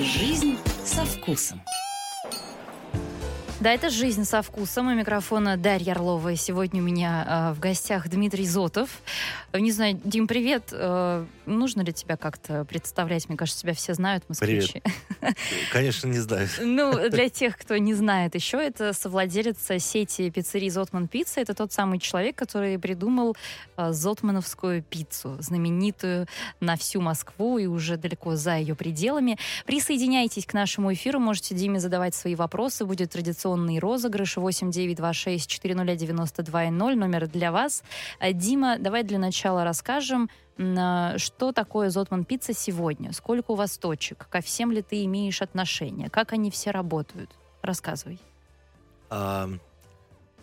Жизнь со вкусом. Да, это «Жизнь со вкусом». У микрофона Дарья Орлова. Сегодня у меня э, в гостях Дмитрий Зотов. Не знаю, Дим, привет. Э, нужно ли тебя как-то представлять? Мне кажется, тебя все знают, москвичи. Привет. Конечно, не знаю. Ну, для тех, кто не знает еще, это совладелец сети пиццерий «Зотман Пицца». Это тот самый человек, который придумал э, зотмановскую пиццу, знаменитую на всю Москву и уже далеко за ее пределами. Присоединяйтесь к нашему эфиру, можете Диме задавать свои вопросы. Будет традиционный розыгрыш 8926 400 92 0, номер для вас. Э, Дима, давай для начала расскажем, что такое Зотман Пицца сегодня? Сколько у вас точек? Ко всем ли ты имеешь отношение? Как они все работают? Рассказывай. А,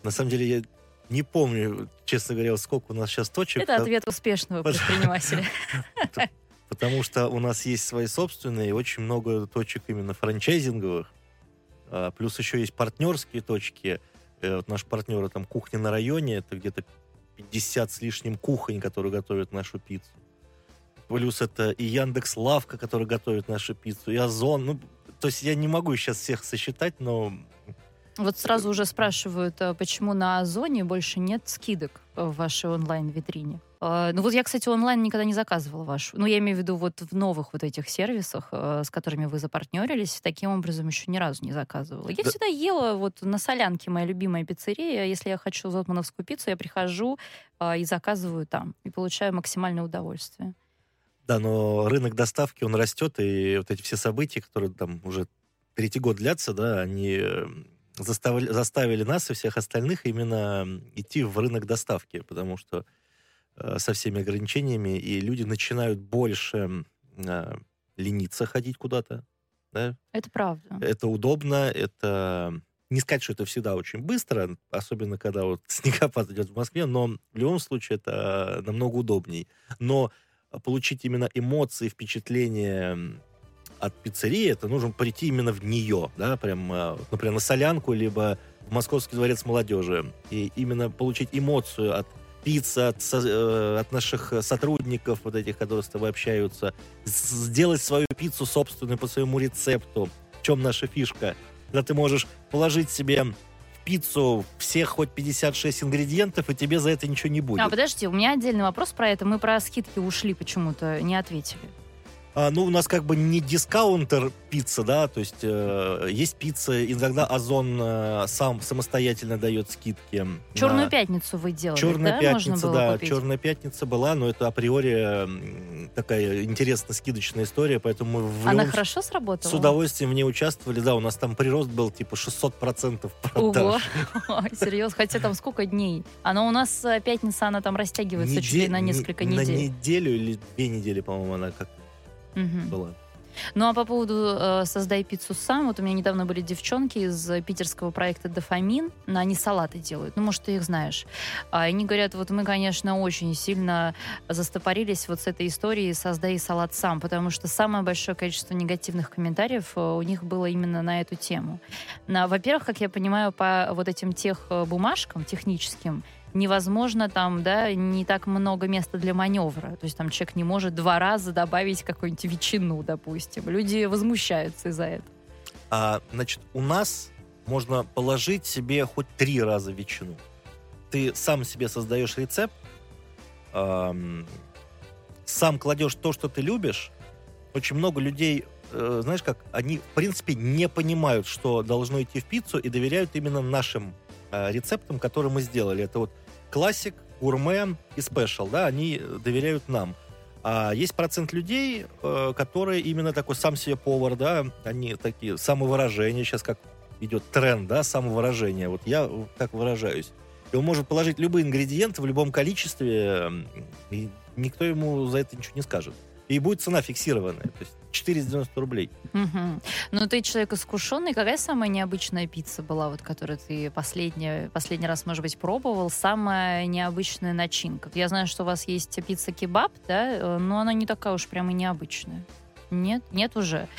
на самом деле я не помню, честно говоря, сколько у нас сейчас точек. Это ответ успешного предпринимателя. Потому что у нас есть свои собственные, очень много точек именно франчайзинговых. А, плюс еще есть партнерские точки. Э, вот наш партнер там кухня на районе, это где-то 50 с лишним кухонь, которые готовят нашу пиццу. Плюс это и Яндекс Лавка, который готовит нашу пиццу, и Озон. Ну, то есть я не могу сейчас всех сосчитать, но... Вот сразу уже спрашивают, а почему на Озоне больше нет скидок в вашей онлайн-витрине? А, ну вот я, кстати, онлайн никогда не заказывала вашу. Ну, я имею в виду вот в новых вот этих сервисах, э, с которыми вы запартнерились, таким образом еще ни разу не заказывала. Я да. всегда ела вот на солянке, моя любимая пиццерия. Если я хочу зотмановскую пиццу, я прихожу а, и заказываю там. И получаю максимальное удовольствие. Да, но рынок доставки, он растет, и вот эти все события, которые там уже третий год длятся, да, они э, заставили, заставили нас и всех остальных именно идти в рынок доставки, потому что со всеми ограничениями, и люди начинают больше э, лениться ходить куда-то. Да? Это правда. Это удобно, это... Не сказать, что это всегда очень быстро, особенно когда вот снегопад идет в Москве, но в любом случае это намного удобней. Но получить именно эмоции, впечатления от пиццерии, это нужно прийти именно в нее, да, прям, э, например, на солянку, либо в Московский дворец молодежи. И именно получить эмоцию от пицца от, э, от наших сотрудников, вот этих, которые с тобой общаются, сделать свою пиццу собственную по своему рецепту. В чем наша фишка? Когда ты можешь положить себе в пиццу всех хоть 56 ингредиентов, и тебе за это ничего не будет. А, подожди, у меня отдельный вопрос про это. Мы про скидки ушли почему-то, не ответили. А, ну, у нас как бы не дискаунтер пицца, да, то есть э, есть пицца, иногда Озон э, сам самостоятельно дает скидки. Черную на... пятницу вы делали, Черная да? пятница, да, купить? черная пятница была, но это априори такая интересная скидочная история, поэтому мы в Она хорошо сработала? С удовольствием в ней участвовали, да, у нас там прирост был типа 600% продаж. Ого, серьезно, хотя там сколько дней? Она у нас э, пятница, она там растягивается чуть ли на несколько недель. На неделю или две недели, по-моему, она как угу. была. Ну а по поводу э, «Создай пиццу сам», вот у меня недавно были девчонки из питерского проекта «Дофамин», они салаты делают, ну, может, ты их знаешь. А они говорят, вот мы, конечно, очень сильно застопорились вот с этой историей «Создай салат сам», потому что самое большое количество негативных комментариев э, у них было именно на эту тему. Во-первых, как я понимаю, по вот этим тех э, бумажкам техническим, невозможно там, да, не так много места для маневра. То есть там человек не может два раза добавить какую-нибудь ветчину, допустим. Люди возмущаются из-за этого. А, значит, у нас можно положить себе хоть три раза ветчину. Ты сам себе создаешь рецепт, эм, сам кладешь то, что ты любишь. Очень много людей, э, знаешь как, они в принципе не понимают, что должно идти в пиццу и доверяют именно нашим рецептам, которые мы сделали. Это вот классик, гурме и спешл, да, они доверяют нам. А есть процент людей, э, которые именно такой сам себе повар, да, они такие самовыражения, сейчас как идет тренд, да, самовыражение. Вот я так выражаюсь. И он может положить любые ингредиенты в любом количестве, и никто ему за это ничего не скажет. И будет цена фиксированная. То есть 490 рублей. Угу. Ну, ты человек искушенный. Какая самая необычная пицца была, вот, которую ты последний, последний раз, может быть, пробовал? Самая необычная начинка? Я знаю, что у вас есть пицца-кебаб, да, э, но она не такая уж прямо необычная. Нет? Нет уже? Нет.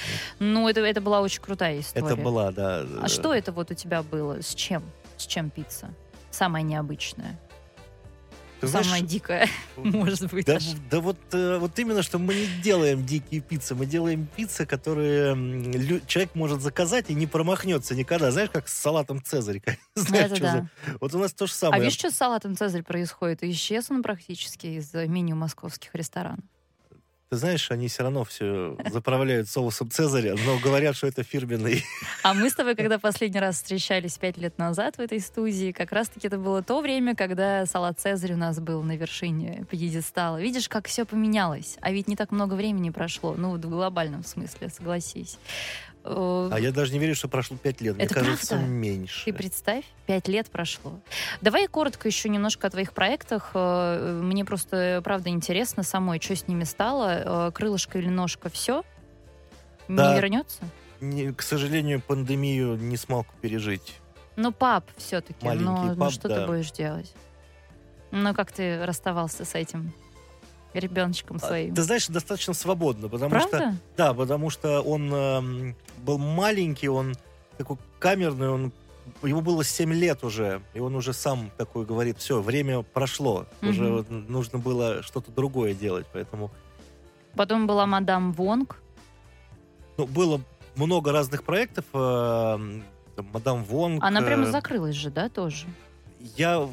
Ну, это, это была очень крутая история. Это была, да. А что это вот у тебя было? С чем? С чем пицца? Самая необычная? Ты знаешь, Самая дикая, может быть. Да, да вот, э, вот именно, что мы не делаем дикие пиццы, мы делаем пиццы, которые человек может заказать и не промахнется никогда. Знаешь, как с салатом Цезарь. Знаешь, что да. за- Вот у нас то же А самое. видишь, что с салатом Цезарь происходит? Исчез он практически из меню московских ресторанов. Ты знаешь, они все равно все заправляют соусом Цезаря, но говорят, что это фирменный. А мы с тобой, когда последний раз встречались пять лет назад в этой студии, как раз-таки это было то время, когда салат Цезарь у нас был на вершине пьедестала. Видишь, как все поменялось. А ведь не так много времени прошло. Ну, вот в глобальном смысле, согласись. Э, А я даже не верю, что прошло пять лет. Мне Это кажется, правда? меньше. Ты представь, пять лет прошло. Давай коротко еще немножко о твоих проектах. Э, Мне просто, правда, интересно самой, что с ними стало. Э, Крылышко или ножка, все? Да. Не вернется? Не- к сожалению, пандемию не смог пережить. Ну, пап все-таки. Маленький Ну, ну, пап, что да. ты будешь делать? Ну, как ты расставался с этим ребеночком А, своим? Ты знаешь, достаточно свободно, потому что Правда? Да, потому что он эм, был маленький, он такой камерный, он ему было 7 лет уже, и он уже сам такой говорит, все, время прошло, уже Мгм. вот нужно было что-то другое делать, поэтому Потом была мадам Вонг. ну, было много разных проектов, там, мадам Вонг. Она прямо э, закрылась же, да, тоже? Я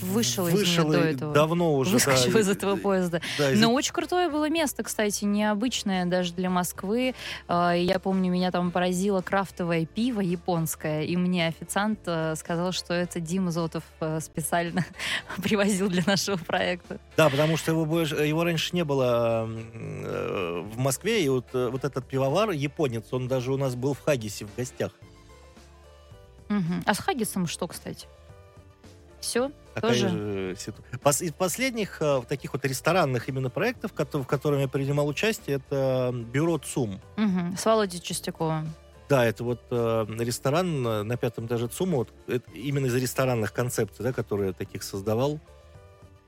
Вышел из неё вышел до этого. давно уже. Выскочила да, из этого поезда. да, из Но очень крутое было место, кстати, необычное даже для Москвы. А, Я помню, меня там поразило крафтовое пиво японское, и мне официант э, сказал, что это Дима Зотов э, специально привозил для нашего проекта. Да, потому что его, больше- его раньше не было э, в Москве, и вот, вот этот пивовар, японец, он даже у нас был в Хагисе в гостях. Мгм. А с Хаггисом что, кстати? Все? Такая Тоже? же ситуация. Пос- из последних э, таких вот ресторанных именно проектов, в котором я принимал участие, это бюро ЦУМ. С Володей Чистяковым. Да, это вот э, ресторан э, на пятом этаже ЦУМа, вот, это именно из ресторанных концепций, да, которые я таких создавал,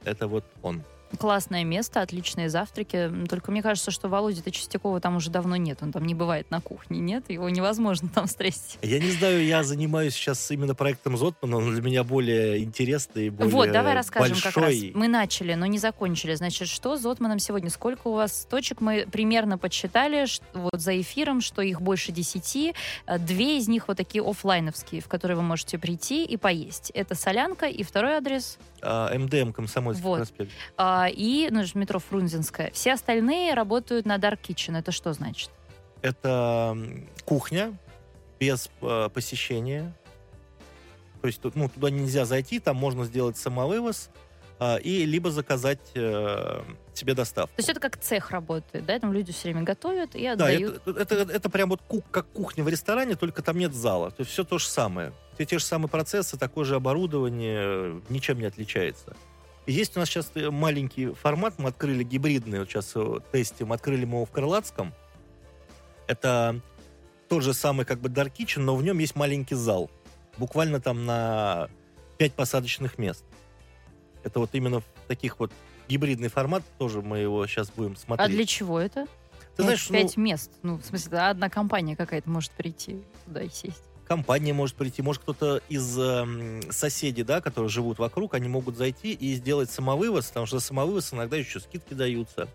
это вот он. Классное место, отличные завтраки. Только мне кажется, что Володя-то Чистякова там уже давно нет. Он там не бывает на кухне, нет? Его невозможно там встретить. Я не знаю, я занимаюсь сейчас именно проектом Зотмана, он для меня более интересный, более вот, давай расскажем как раз. большой. Мы начали, но не закончили. Значит, что с Зотманом сегодня? Сколько у вас точек? Мы примерно подсчитали ш- вот за эфиром, что их больше десяти. Э, Две из них вот такие оффлайновские, в которые вы можете прийти и поесть. Это Солянка и второй адрес А, МДМ Комсомольский Вот. проспект. а, и ну, же метро Фрунзенская. Все остальные работают на Dark Kitchen. Это что значит? Это кухня без э, посещения. То есть ну, туда нельзя зайти, там можно сделать самовывоз а, и либо заказать э, себе доставку. То есть это как цех работает, да? Там люди все время готовят и да, отдают. это, это, это прям вот ку- как кухня в ресторане, только там нет зала. То есть все то же самое. Все те же самые процессы, такое же оборудование, э, ничем не отличается. Есть у нас сейчас э, маленький формат, мы открыли гибридный, вот сейчас э, тестим, открыли мы его в Крылатском. Это тот же самый как бы Dark Kitchen, но в нем есть маленький зал. Буквально там на 5 посадочных мест. Это вот именно в таких вот гибридный формат, тоже мы его сейчас будем смотреть. А для чего это? Ты знаешь, ну, пять мест. Ну, в смысле, одна компания какая-то может прийти туда и сесть. Компания может прийти, может кто-то из эм, соседей, да, которые живут вокруг, они могут зайти и сделать самовывоз, потому что самовывоз иногда еще скидки даются.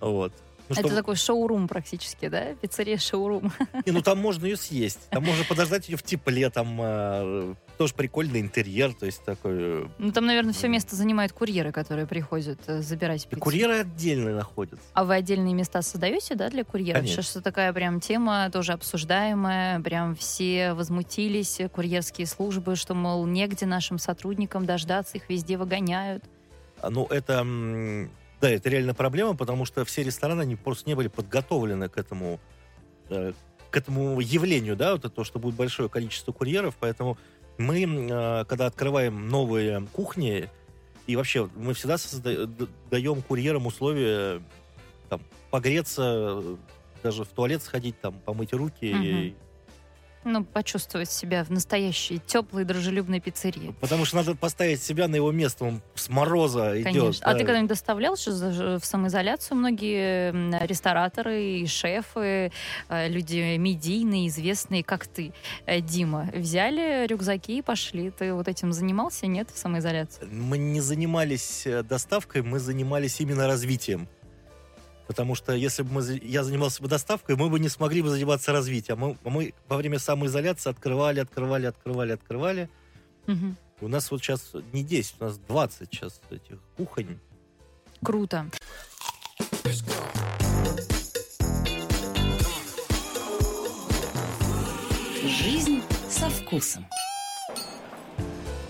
Вот. Ну, это такой шоурум практически, да? Пиццерия шоурум. Не, ну там можно ее съесть. Там можно подождать ее в тепле, там э, тоже прикольный интерьер, то есть такой... э, Ну, там, наверное, все место занимают курьеры, которые приходят э, забирать пиццу. Курьеры отдельно находятся. А вы отдельные места создаете, да, для курьеров? Конечно. Сейчас такая прям тема тоже обсуждаемая, прям все возмутились, курьерские службы, что, мол, негде нашим сотрудникам дождаться, их везде выгоняют. А, Ну, это... Да, это реально проблема, потому что все рестораны, они просто не были подготовлены к этому, э, к этому явлению, да, вот это то, что будет большое количество курьеров, поэтому мы, э, когда открываем новые кухни, и вообще мы всегда созда- д- даем курьерам условия там, погреться, э, даже в туалет сходить, там, помыть руки. И- Ну, почувствовать себя в настоящей теплой, дружелюбной пиццерии. Потому что надо поставить себя на его место, он с мороза идет. Конечно. А да. ты когда-нибудь доставлял что за- в самоизоляцию многие рестораторы и шефы, э, люди медийные, известные, как ты, э, Дима, взяли рюкзаки и пошли? Ты вот этим занимался, нет, в самоизоляции? Мы не занимались э, доставкой, мы занимались именно развитием. Потому что если бы мы, я занимался бы доставкой, мы бы не смогли бы заниматься развитием. Мы, мы во время самоизоляции открывали, открывали, открывали, открывали. Мгм. У нас вот сейчас не 10, у нас 20 сейчас этих кухонь. Круто. Жизнь со вкусом.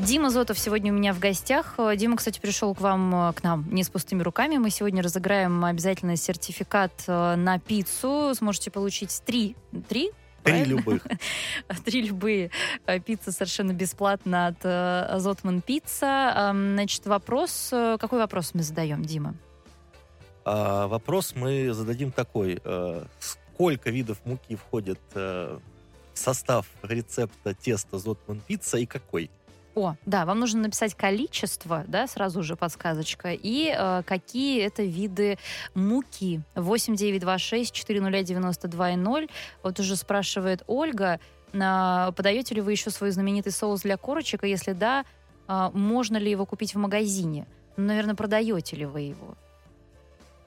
Дима Зотов сегодня у меня в гостях. Э, Дима, кстати, пришел к вам, э, к нам не с пустыми руками. Мы сегодня разыграем обязательно сертификат э, на пиццу. Сможете получить три, три Три любых. Три любые пиццы совершенно бесплатно от Зотман Пицца. Эм, Значит, вопрос... Какой вопрос мы задаем, Дима? А вопрос мы зададим такой. Сколько видов муки входит в состав рецепта теста Зотман пицца и какой? О, да, вам нужно написать количество, да, сразу же подсказочка, и э, какие это виды муки. 8926-401-92-0. Вот уже спрашивает Ольга, а, подаете ли вы еще свой знаменитый соус для корочек, и если да, а, можно ли его купить в магазине? Ну, наверное, продаете ли вы его?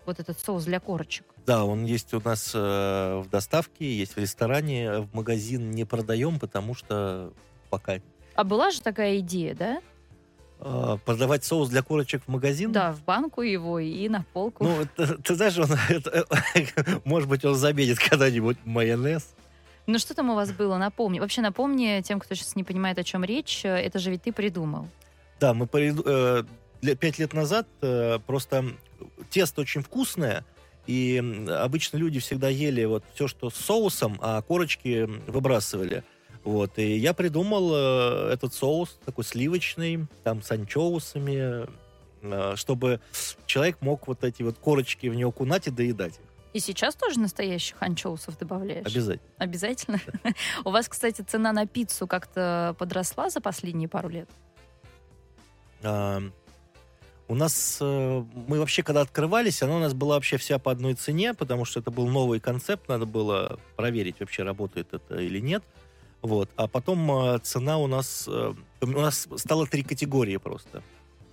Вот этот соус для корочек. Да, он есть у нас э, в доставке, есть в ресторане, в магазин не продаем, потому что пока А была же такая идея, да? э, продавать соус для курочек в магазин. Да, в банку его и на полку. Ну, это- ты знаешь, он, это, может быть, он заметит когда-нибудь майонез. Ну что там у вас было? Напомни. Вообще напомни тем, кто сейчас не понимает, о чем речь. Это же ведь ты придумал. Да, мы э, пять лет назад э, просто тесто очень вкусное, и обычно люди всегда ели вот все, что с соусом, а корочки выбрасывали. Вот, и я придумал э, этот соус такой сливочный, там с анчоусами, э, чтобы человек мог вот эти вот корочки в него кунать и доедать их. И сейчас тоже настоящих анчоусов добавляешь? Обязательно. Обязательно? У вас, кстати, цена на пиццу как-то подросла за последние пару лет? А, У нас, э, мы вообще, когда открывались, она у нас была вообще вся по одной цене, потому что это был новый концепт, надо было проверить, вообще работает это или нет. Вот. А потом э, цена у нас... э, У нас стало три категории просто.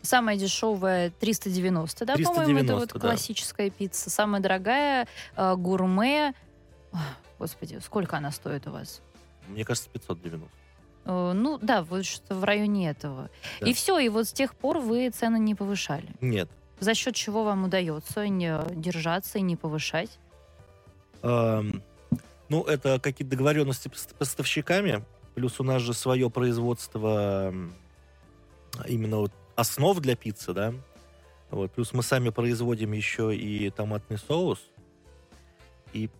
Самая дешевая 390, да, по-моему, это вот 390, да. классическая пицца. Самая дорогая э, гурме. Ох, Господи, сколько она стоит у вас? Мне кажется, 590. Э, Ну да, вот что в районе этого. Да. И все, и вот с тех пор вы цены не повышали. Нет. За счет чего вам удается не держаться и не повышать? Эм, Ну, это какие-то договоренности с поставщиками, плюс у нас же свое производство именно вот основ для пиццы, да. Вот, плюс мы сами производим еще и томатный соус. И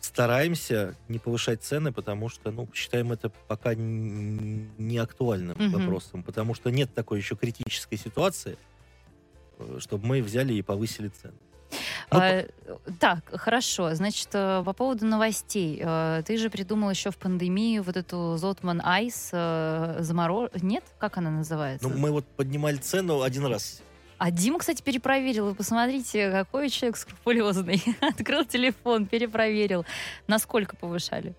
стараемся не повышать цены, потому что, ну, считаем это пока не актуальным Мгм. вопросом, потому что нет такой еще критической ситуации, э, чтобы мы взяли и повысили цены. Ну, А, так, хорошо. Значит, э, по поводу новостей. Э, Ты же придумал еще в пандемии вот эту Зотман Айс замороз... Нет? Как она называется? Ну, мы вот поднимали цену один раз А Дима, кстати, перепроверил. Вы посмотрите, какой человек скрупулезный. Открыл телефон, перепроверил. Насколько повышали?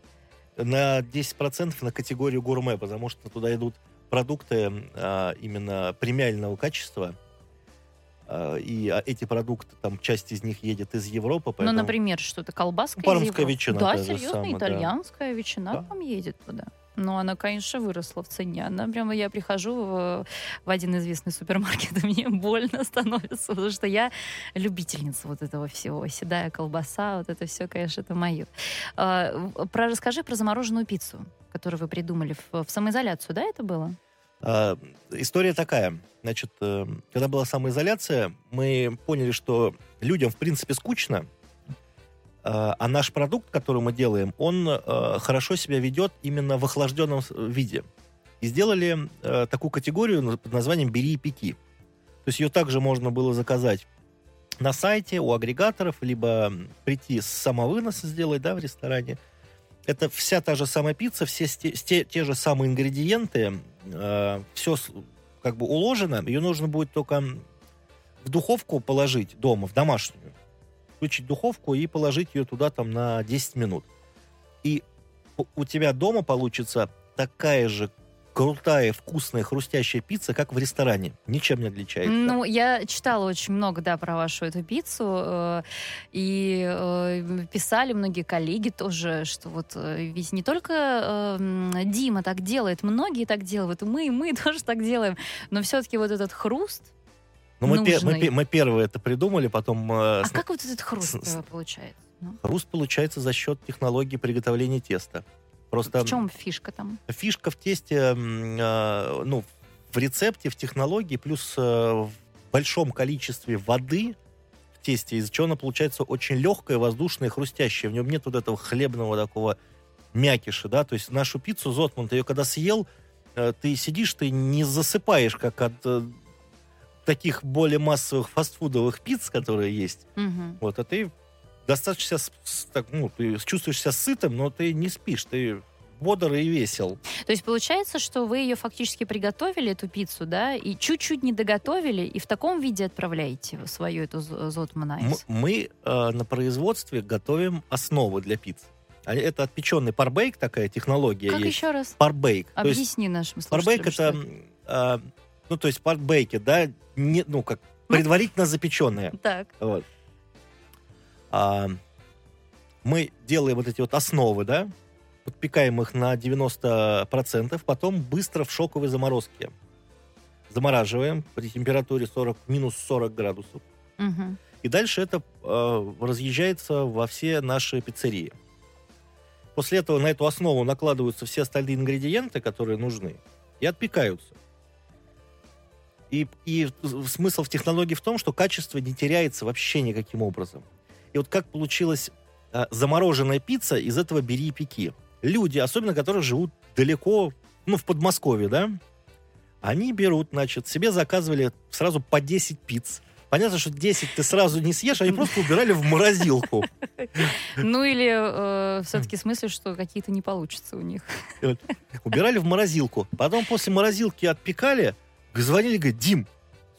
на 10% на категорию гурме, потому что туда идут продукты а, именно премиального качества. А, и а, эти продукты, там, часть из них едет из Европы. Ну, поэтому- например, что-то колбаска из Пармская Европы? ветчина Да, серьезно, да. итальянская ветчина Да. там едет туда. Но она, конечно, выросла в цене. Она прямо, я прихожу в, в один известный супермаркет, и мне больно становится, потому что я любительница вот этого всего. Седая колбаса, вот это все, конечно, это мое. А, про, расскажи про замороженную пиццу, которую вы придумали в, в самоизоляцию, да, это было? А, история такая. Значит, э, когда была самоизоляция, мы поняли, что людям, в принципе, скучно, а а наш продукт, который мы делаем, он э, хорошо себя ведет именно в охлажденном виде. И сделали э, такую категорию под названием «Бери и пеки». То есть ее также можно было заказать на сайте, у агрегаторов, либо прийти с самовыноса сделать, да, в ресторане. это вся та же самая пицца, все сте- те же самые ингредиенты, все как бы уложено, ее нужно будет только в духовку положить дома, в домашнюю. Включить духовку и положить ее туда там на 10 минут. И у тебя дома получится такая же крутая, вкусная, хрустящая пицца, как в ресторане. Ничем не отличается. Ну, я читала очень много, да, про вашу эту пиццу, э, и э, писали многие коллеги тоже, что вот э, ведь не только э, м, Дима так делает, многие так делают, и мы, и мы тоже так делаем, но все-таки вот этот хруст, Но мы, пе- мы, мы первые это придумали, потом а с- как вот этот хруст с- получается? Ну, хруст получается за счет технологии приготовления теста. Просто в чем фишка там? фишка в тесте, э, ну, в рецепте, в технологии, плюс э, в большом количестве воды в тесте, из-за чего оно получается очень легкое, воздушное, хрустящее. В нем нет вот этого хлебного такого мякиша, да, то есть нашу пиццу Зотман, ты ее когда съел, э, ты сидишь, ты не засыпаешь, как от э, таких более массовых фастфудовых пиц, которые есть. Мгм. Вот, а ты достаточно, так, ну, ты чувствуешь себя сытым, но ты не спишь, ты бодр и весел. То есть получается, что вы ее фактически приготовили, эту пиццу, да, и чуть-чуть не доготовили, и в таком виде отправляете свою эту з- Зотман М- Айс? Мы э, на производстве готовим основы для пиц. А Это отпеченный парбейк, такая технология Как есть. еще раз? Парбейк. То есть Объясни нашим парбейк слушателям. это, что м, а, ну то есть парбейки, да, не, ну как предварительно запеченные. Так. Вот. А, мы делаем вот эти вот основы, да, подпекаем их на 90%, потом быстро в шоковой заморозке. Замораживаем при температуре 40, минус 40 градусов. Мгм. И дальше это э, разъезжается во все наши пиццерии. После этого на эту основу накладываются все остальные ингредиенты, которые нужны, и отпекаются. И, и смысл в технологии в том, что качество не теряется вообще никаким образом. И вот как получилась э, замороженная пицца, из этого бери и пеки. Люди, особенно которые живут далеко, ну, в Подмосковье, да, они берут, значит, себе заказывали сразу по 10 пиц. Понятно, что 10 ты сразу не съешь, они просто убирали в морозилку. Ну или все-таки в смысле, что какие-то не получится у них. Убирали в морозилку. Потом после морозилки отпекали, звонили, говорят, Дим,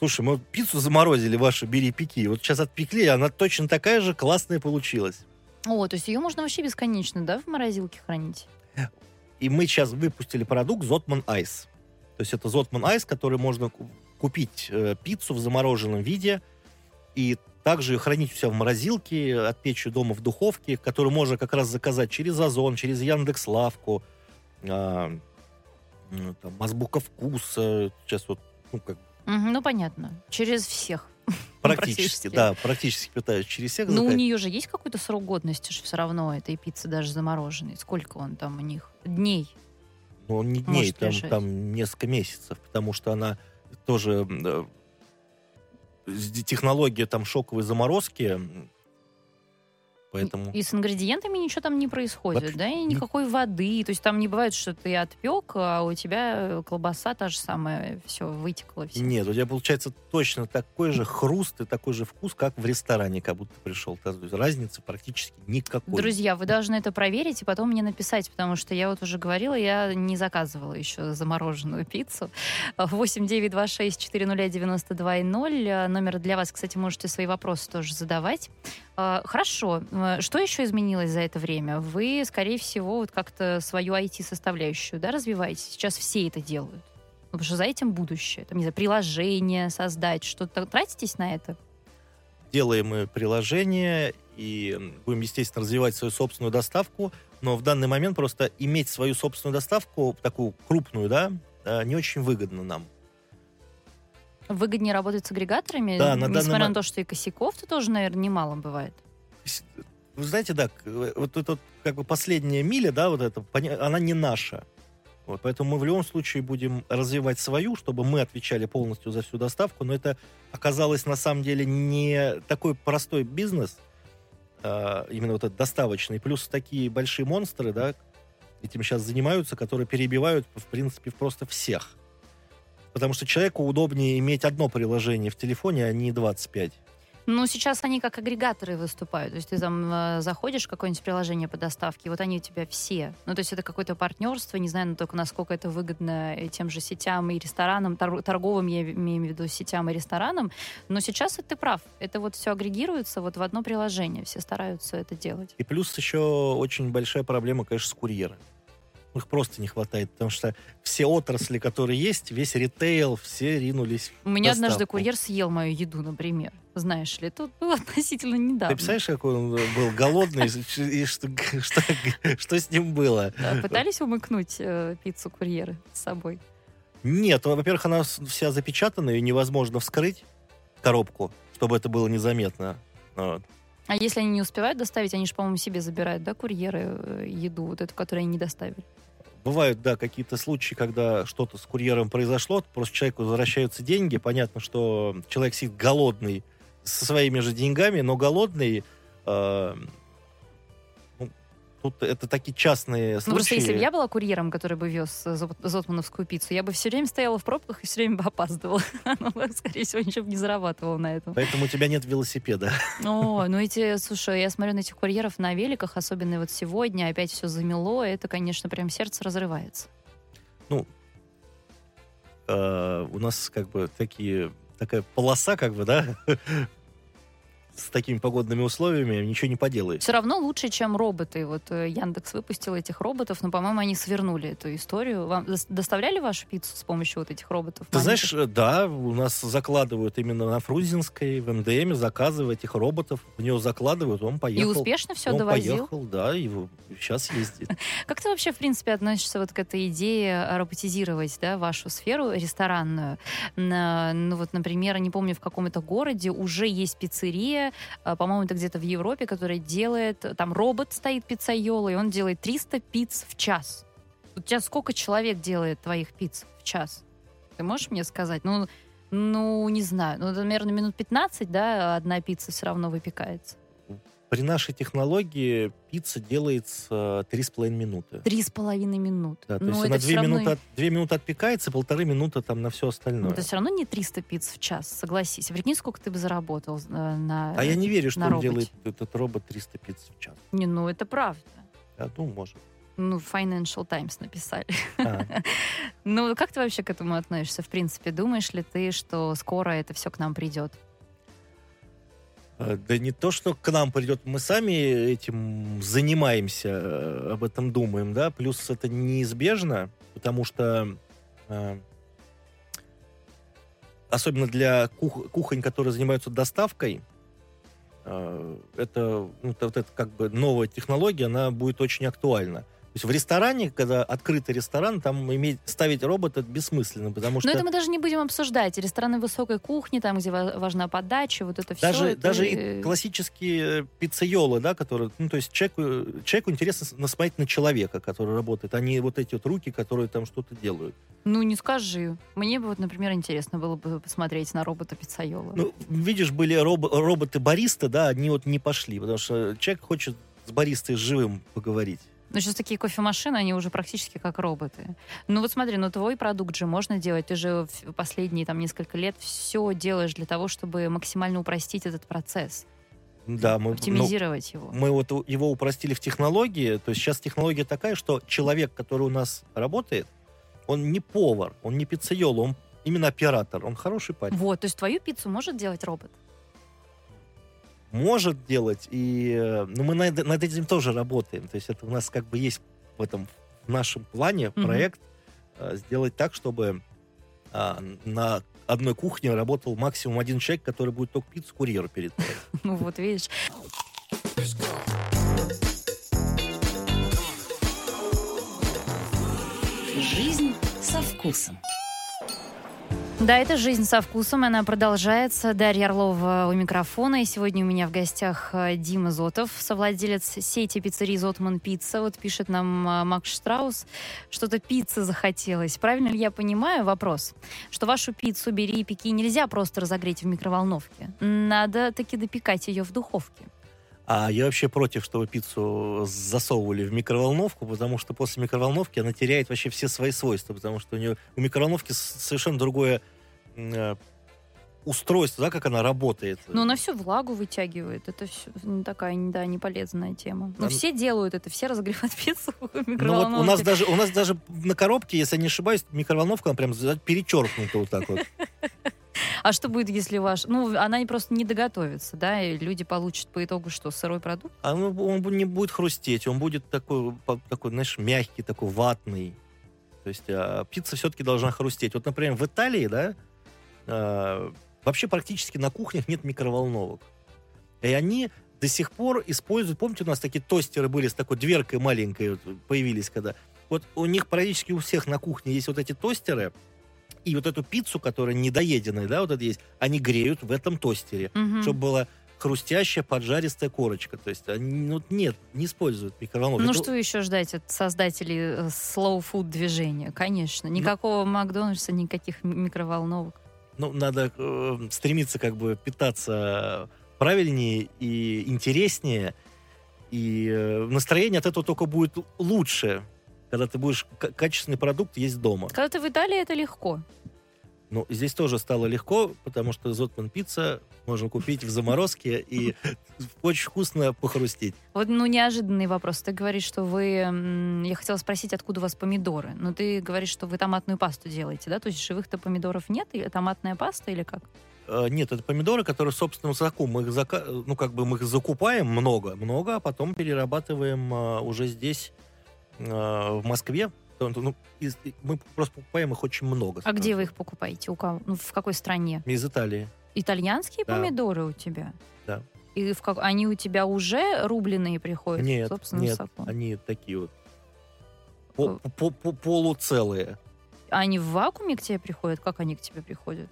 слушай, мы пиццу заморозили вашу, бери пеки. Вот сейчас отпекли, и она точно такая же классная получилась. О, то есть ее можно вообще бесконечно, да, в морозилке хранить? И мы сейчас выпустили продукт Зотман Айс. То есть это Зотман Айс, который можно ку- купить э, пиццу в замороженном виде и также ее хранить у себя в морозилке, отпечь ее дома в духовке, которую можно как раз заказать через Озон, через Яндекс Лавку, а, м, там, Азбука Вкуса, сейчас вот, ну, как Ну понятно. Через всех. практически, практически. да, практически пытаюсь через всех Но Ну, у нее же есть какой-то срок годности же все равно этой пиццы даже замороженной. Сколько он там у них? Дней. Но не дней, там, лежать. там несколько месяцев, потому что она тоже э, технология там шоковой заморозки, поэтому И с ингредиентами ничего там не происходит, Вообще да? И ни- никакой воды. То есть там не бывает, что ты отпек, а у тебя колбаса та же самая, все, вытекло все. нет, у тебя получается точно такой же хруст и такой же вкус, как в ресторане, как будто пришел. То есть разницы практически никакой. Друзья, вы должны это проверить и потом мне написать, потому что я вот уже говорила, я не заказывала еще замороженную пиццу. 8926-409-92-0. Номер для вас, кстати, можете свои вопросы тоже задавать. А, Хорошо. Э, Что еще изменилось за это время? Вы, скорее всего, вот как-то свою IT-составляющую да, развиваете. Сейчас все это делают. Ну, Потому что за этим будущее. Там, не знаю, приложение создать, что-то. Тратитесь на это? Делаем мы приложение и будем, естественно, развивать свою собственную доставку, но в данный момент просто иметь свою собственную доставку, такую крупную, да, э, не очень выгодно нам. Выгоднее работать с агрегаторами, Да, на данный несмотря мо- на то, что и косяков-то тоже, наверное, немало бывает. Вы знаете, да, э, вот эта как бы последняя миля, да, вот поня- она не наша. Вот, поэтому мы в любом случае будем развивать свою, чтобы мы отвечали полностью за всю доставку, но это оказалось на самом деле не такой простой бизнес, а, именно вот этот доставочный, плюс такие большие монстры, да, этим сейчас занимаются, которые перебивают, в принципе, просто всех. Потому что человеку удобнее иметь одно приложение в телефоне, а не 25. Ну, сейчас они как агрегаторы выступают. То есть ты там э, заходишь в какое-нибудь приложение по доставке, вот они у тебя все. Ну, то есть это какое-то партнерство, не знаю, ну, только насколько это выгодно и тем же сетям и ресторанам, тор- торговым, я имею в виду сетям и ресторанам. Но сейчас ты прав. Это вот все агрегируется вот в одно приложение. Все стараются это делать. И плюс еще очень большая проблема, конечно, с курьерами. Их просто не хватает, потому что все отрасли, которые есть, весь ритейл, все ринулись У меня доставку. однажды курьер съел мою еду, например. Знаешь ли, тут было относительно недавно. Ты представляешь, какой он был голодный, и что, что, что с ним было? Да, пытались умыкнуть э, пиццу курьеры с собой? Нет, во-первых, она вся запечатана, ее невозможно вскрыть, коробку, чтобы это было незаметно. Вот. А если они не успевают доставить, они же, по-моему, себе забирают, да, курьеры, э, еду, вот эту, которую они не доставили. Бывают, да, какие-то случаи, когда что-то с курьером произошло, просто человеку возвращаются деньги, понятно, что человек сидит голодный, со своими же деньгами, но голодный. э, ну, тут это такие частные случаи. Ну, просто если бы я была курьером, который бы вез э, зот- зотмановскую пиццу, я бы все время стояла в пробках и все время бы опаздывала. Ну, скорее всего, ничего бы не зарабатывала на этом. Поэтому у тебя нет велосипеда. О, ну эти, слушай, я смотрю на этих курьеров на великах, особенно вот сегодня, опять все замело, это, конечно, прям сердце разрывается. Э, у нас как бы такие такая полоса, как бы, да, с такими погодными условиями, ничего не поделаешь. Все равно лучше, чем роботы. Вот э, Яндекс выпустил этих роботов, но, по-моему, они свернули эту историю. Вам дос- доставляли вашу пиццу с помощью вот этих роботов? Ты маленьких? знаешь, э, да, у нас закладывают именно на Фрузинской, в МДМ, заказывают этих роботов, в него закладывают, он И поехал. успешно все он довозил? поехал, да, и сейчас ездит. Как ты вообще, в принципе, относишься вот к этой идее э, роботизировать да, вашу сферу ресторанную? Ну вот, например, не помню, в каком это городе уже есть пиццерия, э, по-моему, это где-то в Европе, которая делает, там робот стоит пиццайола, и он делает 300 пиц в час. У тебя сколько человек делает твоих пиц в час? Ты можешь мне сказать? Ну, ну не знаю. Ну, наверное, минут 15, да, одна пицца все равно выпекается. При нашей технологии пицца делается 3,5 минуты. Три с половиной минуты. Да, то Ну, есть она всё 2 равно минуты, от- две минуты отпекается, полторы минуты там на все остальное. это все равно не 300 пиц в час, согласись. Прикинь, сколько ты бы заработал э, на... А я не верю, что он роботе. делает этот робот 300 пиц в час. Не, ну это правда. Я думаю, может. Ну, Financial Times написали. А, Ну, как ты вообще к этому относишься? В принципе, думаешь ли ты, что скоро это все к нам придет? Э, Да не то, что к нам придет, мы сами этим занимаемся, э, об этом думаем, да, плюс это неизбежно, потому что э, особенно для кух- кухонь, которые занимаются доставкой, это, ну, это вот эта как бы новая технология, она будет очень актуальна. Есть в ресторане, когда открытый ресторан, там иметь, ставить робота бессмысленно, потому что... Но это мы даже не будем обсуждать. Рестораны высокой кухни, там, где ва- важна подача, вот это все. Даже, даже и классические э, пиццейолы, да, которые, ну, то есть человеку, человеку интересно насмотреть на человека, который работает, а не вот эти вот руки, которые там что-то делают. Ну, не скажи. Мне бы, вот, например, интересно было бы посмотреть на робота пиццайола. Ну, видишь, были роб- роботы-баристы, да, они вот не пошли, потому что человек хочет с баристой живым поговорить. Ну, сейчас такие кофемашины, они уже практически как роботы. Ну, вот смотри, ну, твой продукт же можно делать. Ты же в последние там несколько лет все делаешь для того, чтобы максимально упростить этот процесс, Да, мы, ну, оптимизировать его. мы вот его упростили в технологии, то есть сейчас технология такая, что человек, который у нас работает, он не повар, он не пиццейол, он именно оператор, он хороший парень. Вот, то есть твою пиццу может делать робот? Может делать, и э, ну, мы над, над этим тоже работаем. То есть это у нас как бы есть в этом в нашем плане Мгм. проект э, сделать так, чтобы а, на одной кухне работал максимум один человек, который будет только пиццу курьеру передавать. Ну, вот видишь. Жизнь со вкусом. Да, это «Жизнь со вкусом», она продолжается. Дарья Орлова у микрофона, и сегодня у меня в гостях э, Дима Зотов, совладелец сети пиццерий «Зотман Пицца». Вот пишет нам э, Макс Штраус, что-то пиццы захотелось. Правильно ли я понимаю вопрос, что вашу пиццу «Бери и пеки» нельзя просто разогреть в микроволновке? Надо таки допекать ее в духовке. А я вообще против, чтобы пиццу засовывали в микроволновку, потому что после микроволновки она теряет вообще все свои свойства, потому что у нее у микроволновки совершенно другое устройство, да, как она работает. Но она всю влагу вытягивает. Это все такая, да, не полезная тема. Но Там- все делают это, все разогревают пиццу в Ну вот микроволновке. у нас даже у нас даже на коробке, если я не ошибаюсь, микроволновка она прям перечеркнута вот так вот. А что будет, если ваш... Ну, она просто не доготовится, да, и люди получат по итогу что, сырой продукт? А ну, он бу- не будет хрустеть, он будет такой, такой, знаешь, мягкий, такой ватный. То есть а, пицца все-таки должна хрустеть. Вот, например, в Италии, да, а, вообще практически на кухнях нет микроволновок. И они до сих пор используют, помните, у нас такие тостеры были с такой дверкой маленькой, появились когда. Вот у них практически у всех на кухне есть вот эти тостеры, и вот эту пиццу, которая недоеденная, да, вот это есть, они греют в этом тостере Мгм. чтобы была хрустящая поджаристая корочка. То есть они, ну, нет, не используют микроволновку. Ну Это- что еще ждать от создателей э, slow food движения? Конечно. Никакого Макдональдса, никаких микроволновок. Ну, надо э, стремиться как бы питаться правильнее и интереснее. И э, настроение от этого только будет лучше, когда ты будешь качественный продукт есть дома. Когда ты в Италии, это легко. Ну, здесь тоже стало легко, потому что Зотман пицца можно купить в заморозке и очень вкусно похрустеть. Вот, ну, неожиданный вопрос. Ты говоришь, что вы... Я хотела спросить, откуда у вас помидоры. Но ты говоришь, что вы томатную пасту делаете, да? То есть живых-то помидоров нет? Или томатная паста или как? Э, Нет, это помидоры, которые в собственном соку. Мы их, зака- ну, как бы мы их закупаем много, много, а потом перерабатываем а, уже здесь, а, в Москве. Ну, из- мы просто покупаем их очень много. А где вы их покупаете? У кого? Ну, в какой стране? Из Италии. Итальянские Да. помидоры у тебя? Да. И в как... они у тебя уже рубленые приходят? Нет, нет, соку? они такие вот по- по- по- полуцелые. А Они в вакууме к тебе приходят? Как они к тебе приходят?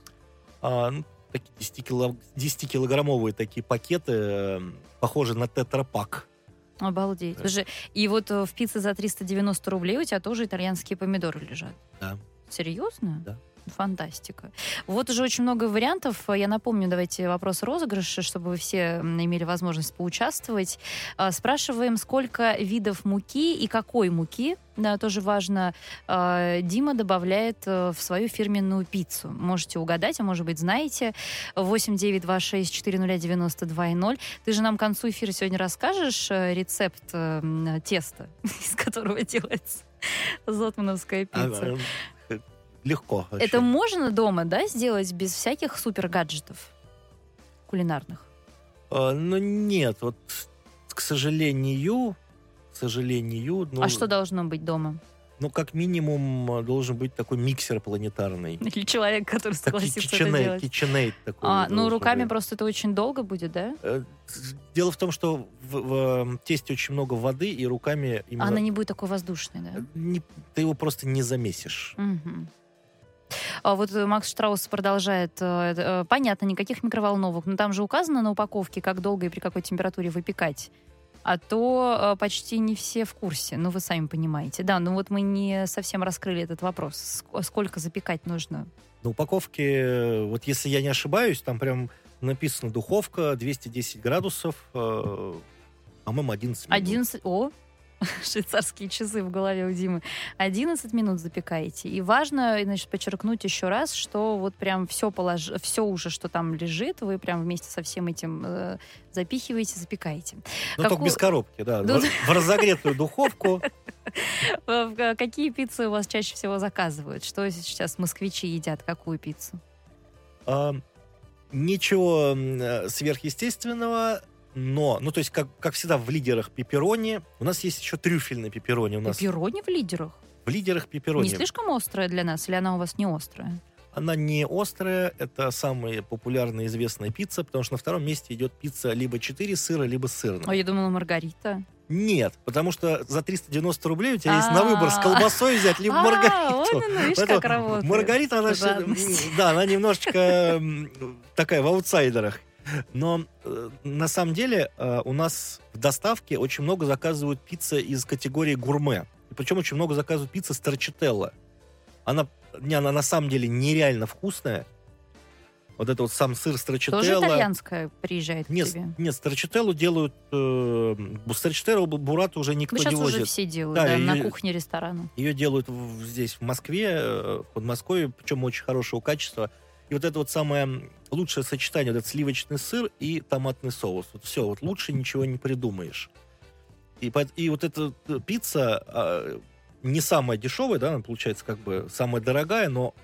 А, ну, такие 10 10-килограммовые такие пакеты, э, похожие на тетрапак. Обалдеть. Да. Слушай, и вот э, в пицце за 390 рублей у тебя тоже итальянские помидоры лежат? Да. Серьезно? Да. Фантастика. Вот уже очень много вариантов. Я напомню, давайте вопрос розыгрыша, чтобы вы все имели возможность поучаствовать. А, Спрашиваем, сколько видов муки и какой муки, да, тоже важно, а, Дима добавляет э, в свою фирменную пиццу. Можете угадать, а может быть знаете. 8926-409-92-0. Ты же нам к концу эфира сегодня расскажешь э, рецепт э, теста, из которого делается зотмановская А, пицца. Легко. Это очень. можно дома, да, сделать без всяких супер гаджетов кулинарных? А, ну, нет, вот, к сожалению, к сожалению, ну, а что должно быть дома? ну, как минимум, а, должен быть такой миксер планетарный. Или человек, который согласится это KitchenAid, делать? KitchenAid такой. А, ну, руками быть. просто это очень долго будет, да? Э, Дело в том, что в, в, э, тесте очень много воды, и руками именно... она не будет такой воздушной, да? не- ты его просто не замесишь. Мгм. А вот э, Макс Штраус продолжает. э, э, Понятно, никаких микроволновок, но там же указано на упаковке, как долго и при какой температуре выпекать. А то почти не все в курсе. Ну, вы сами понимаете. Да, ну вот мы не совсем раскрыли этот вопрос. Ск- Сколько запекать нужно? На упаковке, вот если я не ошибаюсь, там прям написано духовка 210 градусов, э, по-моему, 11 минут. 11... О, швейцарские часы в голове у Димы. 11 минут запекаете. И важно, значит, подчеркнуть еще раз, что вот прям все, полож... все уже, что там лежит, вы прям вместе со всем этим э, запихиваете, запекаете. Ну, только какую- без коробки, да. Ну, в, разогретую духовку. Э, Какие пиццы у вас чаще всего заказывают? Что сейчас москвичи едят? Какую пиццу? Ничего э, сверхъестественного, но, ну, то есть, как, как всегда, в лидерах пепперони. У нас есть еще трюфельный пепперони. У нас Пепперони в лидерах? в лидерах пепперони. Не слишком острая для нас? Или она у вас не острая? Она не острая, это самая популярная известная пицца, потому что на втором месте идет пицца либо 4 сыра, либо сырная. А я думала, Маргарита. Нет, потому что за 390 рублей у тебя есть на выбор с А. колбасой взять, либо А, маргариту. Маргарита, она, да, она немножечко такая в аутсайдерах. Но э, на самом деле э, у нас в доставке очень много заказывают пиццы из категории гурме. И причем очень много заказывают пиццы старчителла. Она, не, она на самом деле нереально вкусная. Вот это вот сам сыр Тоже старчителла. итальянская приезжает Нет, к тебе? нет, старчителлу делают... Э, старчителлу бурату уже никто Ну, сейчас не уже возит. все делают, Да, да, на её- кухне ресторана. Ее делают в- здесь, в Москве, э, в Подмосковье, причем очень хорошего качества. И вот это вот самое лучшее сочетание, вот этот сливочный сыр и томатный соус. Вот все, вот лучше ничего не придумаешь. И, и вот эта пицца а, не самая дешевая, да, она получается как бы самая дорогая, но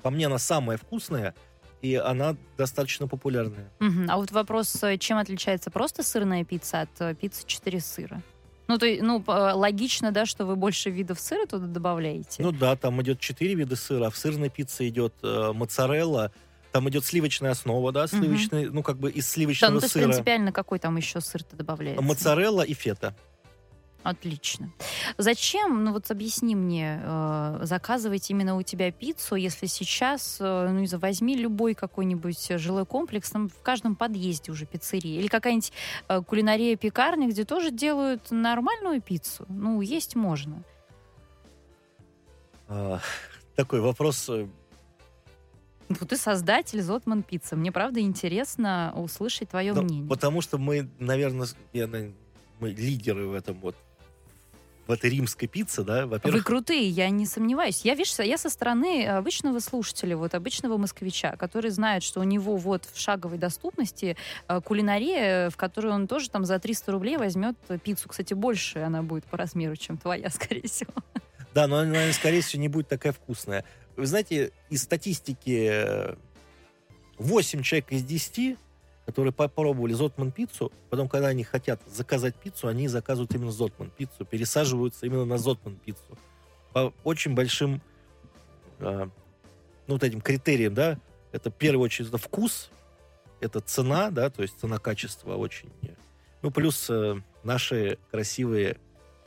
по мне она самая вкусная, и она достаточно популярная. Мгм. А вот вопрос, э, чем отличается просто сырная пицца от э, пиццы 4 сыра? Ну, то есть, ну, э, логично, да, что вы больше видов сыра туда добавляете. Ну да, там идет четыре вида сыра, а в сырной пицце идет э, моцарелла, там идет сливочная основа, да, сливочный, ну как бы из да, сливочного ну, то есть сыра. принципиально какой там еще сыр-то добавляется? Моцарелла и фета. Отлично. Зачем, ну вот объясни мне, э, заказывать именно у тебя пиццу, если сейчас, э, ну, возьми любой какой-нибудь жилой комплекс, там в каждом подъезде уже пиццерия, или какая-нибудь э, кулинария-пекарня, где тоже делают нормальную пиццу. Ну, есть можно. А, такой вопрос. э, Ну, ты создатель Зотман Пицца. Мне, правда, интересно услышать твое ну, мнение. Потому что мы, наверное, я, мы лидеры в этом вот в этой римской пицце, да, Вы во-первых, крутые, я не сомневаюсь. Я, видишь, я со стороны обычного слушателя, вот обычного москвича, который знает, что у него вот в шаговой доступности э, кулинария, в которой он тоже там за 300 рублей возьмет пиццу. Кстати, больше она будет по размеру, чем твоя, скорее всего. да, но она, скорее всего, не будет такая вкусная. Вы знаете, из статистики э, 8 человек из 10, которые попробовали Зотман пиццу, потом, когда они хотят заказать пиццу, они заказывают именно Зотман пиццу, пересаживаются именно на Зотман пиццу. По очень большим, э, ну, вот этим критериям, да, это в первую очередь это вкус, это цена, да, то есть цена-качество очень. э, Ну, плюс э, наши красивые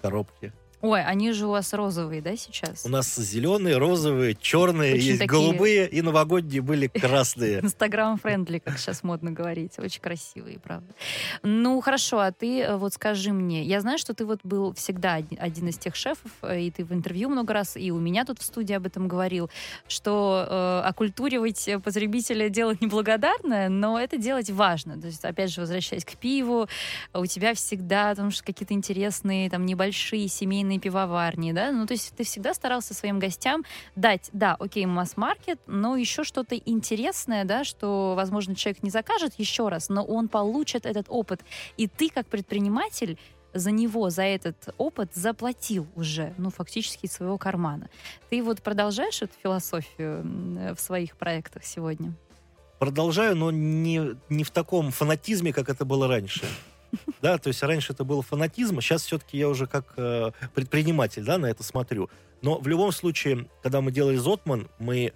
коробки. Ой, они же у вас розовые, да, сейчас? У нас зеленые, розовые, черные, Очень есть такие- голубые, и новогодние были красные. Instagram-friendly, как сейчас модно говорить. Очень красивые, правда. Ну, хорошо, а ты э, вот скажи мне, я знаю, что ты вот был всегда оди- один из тех шефов, э, и ты в интервью много раз, и у меня тут в студии об этом говорил, что э, оккультуривать э, потребителя делать неблагодарное, но это делать важно. То есть, опять же, возвращаясь к пиву, у тебя всегда там какие-то интересные, там, небольшие семейные пивоварни, да? Ну, то есть ты всегда старался своим гостям дать, да, окей, масс-маркет, но еще что-то интересное, да, что, возможно, человек не закажет еще раз, но он получит этот опыт. И ты, как предприниматель, за него, за этот опыт заплатил уже, ну, фактически из своего кармана. Ты вот продолжаешь эту философию в своих проектах сегодня? Продолжаю, но не, не в таком фанатизме, как это было раньше. Да, то есть раньше это был фанатизм, а сейчас все-таки я уже как э, предприниматель, да, на это смотрю. Но в любом случае, когда мы делали Зотман, мы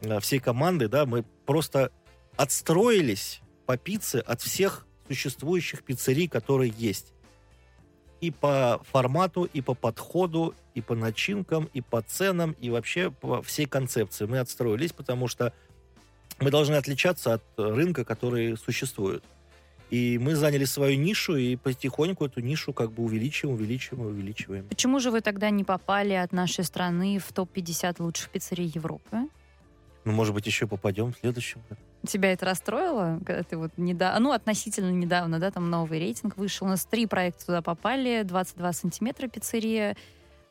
э, всей командой, да, мы просто отстроились по пицце от всех существующих пиццерий, которые есть. И по формату, и по подходу, и по начинкам, и по ценам, и вообще по всей концепции. Мы отстроились, потому что мы должны отличаться от э, рынка, который существует. И мы заняли свою нишу, и потихоньку эту нишу как бы увеличиваем, увеличиваем, увеличиваем. Почему же вы тогда не попали от нашей страны в топ-50 лучших пиццерий Европы? Ну, может быть, еще попадем в следующем году. Тебя это расстроило, когда ты вот недавно, ну, относительно недавно, да, там новый рейтинг вышел. У нас три проекта туда попали. 22 сантиметра пиццерия,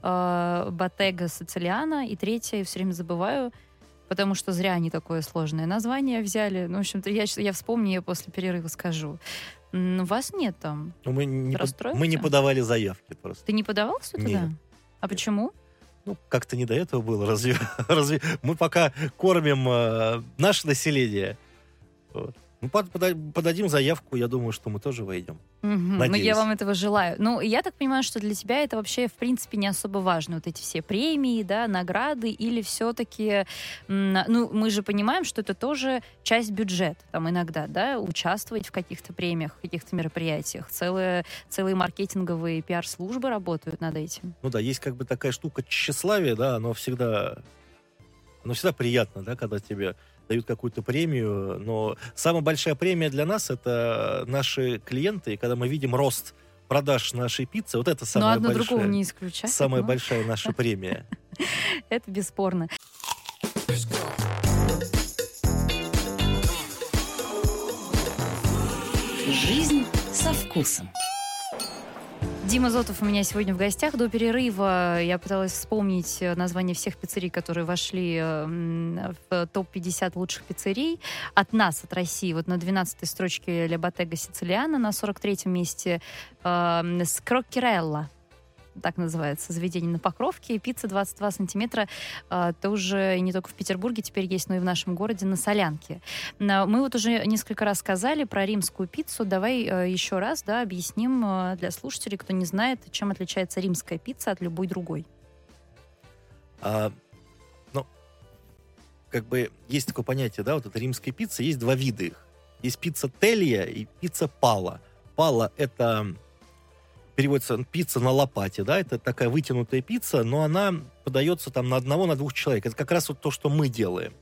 э, Bottega Сицилиана и третья, я все время забываю, потому что зря они такое сложное название взяли. Ну, в общем-то, я, я вспомню, я после перерыва скажу. М, Вас нет там. Но мы не, под- мы не подавали заявки просто. Ты не подавался туда? Нет. А почему? Ну, как-то не до этого было. Разве, разве мы пока кормим э, наше население? Вот. Ну, под- пода- подадим заявку, я думаю, что мы тоже войдем. Мгм. Ну, я вам этого желаю. Ну, я так понимаю, что для тебя это вообще, в принципе, не особо важно. Вот эти все премии, да, награды, или все-таки... Ну, мы же понимаем, что это тоже часть бюджета, там, иногда, да, участвовать в каких-то премиях, каких-то мероприятиях. Целые, целые маркетинговые пиар-службы работают над этим. Ну да, есть как бы такая штука тщеславия, да, оно всегда, оно всегда приятно, да, когда тебе дают какую-то премию, но самая большая премия для нас это наши клиенты, и когда мы видим рост продаж нашей пиццы, вот это Но самая другого большая, не исключает. самая но большая наша премия. Это бесспорно. Жизнь со вкусом. Дима Зотов у меня сегодня в гостях. До перерыва я пыталась вспомнить э, название всех пиццерий, которые вошли э, в топ-50 лучших пиццерий. От нас, от России. Вот на 12-й строчке Ля Боттега Сицилиана, на 43-м месте э, Скроккерелла так называется, заведение на Покровке. Пицца 22 сантиметра э, тоже не только в Петербурге теперь есть, но и в нашем городе на Солянке. Мы вот уже несколько раз сказали про римскую пиццу. Давай э, еще раз да, объясним э, для слушателей, кто не знает, чем отличается римская пицца от любой другой. А, ну, как бы есть такое понятие, да, вот это римская пицца, есть два вида их. Есть пицца teglia и пицца pala. Pala — это переводится пицца на лопате, да, это такая вытянутая пицца, но она подается там на одного, на двух человек. Это как раз вот то, что мы делаем.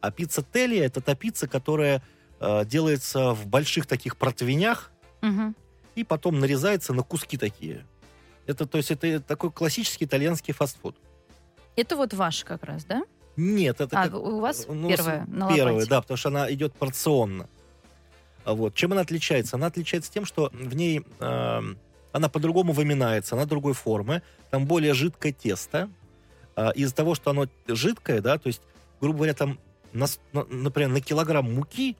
А пицца teglia это та пицца, которая э, делается в больших таких противнях угу. и потом нарезается на куски такие. Это, то есть, это такой классический итальянский фастфуд. Это вот ваш как раз, да? Нет, это... А, как, у вас ну, первая на Первая, да, потому что она идет порционно. Вот. Чем она отличается? Она отличается тем, что в ней... Э, она по-другому выминается, она другой формы, там более жидкое тесто. А, из-за того, что оно жидкое, да, то есть, грубо говоря, там, на, на, например, на килограмм муки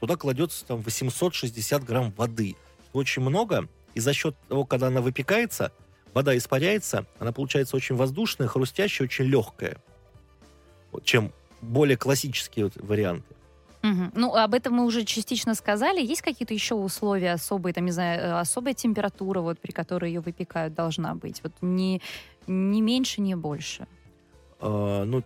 туда кладется там 860 грамм воды. Очень много, и за счет того, когда она выпекается, вода испаряется, она получается очень воздушная, хрустящая, очень легкая, чем более классические вот варианты. Угу. Ну, об этом мы уже частично сказали. Есть какие-то еще условия особые, там, не знаю, э, особая температура, вот, при которой ее выпекают, должна быть? Вот не, не меньше, не больше. А, ну,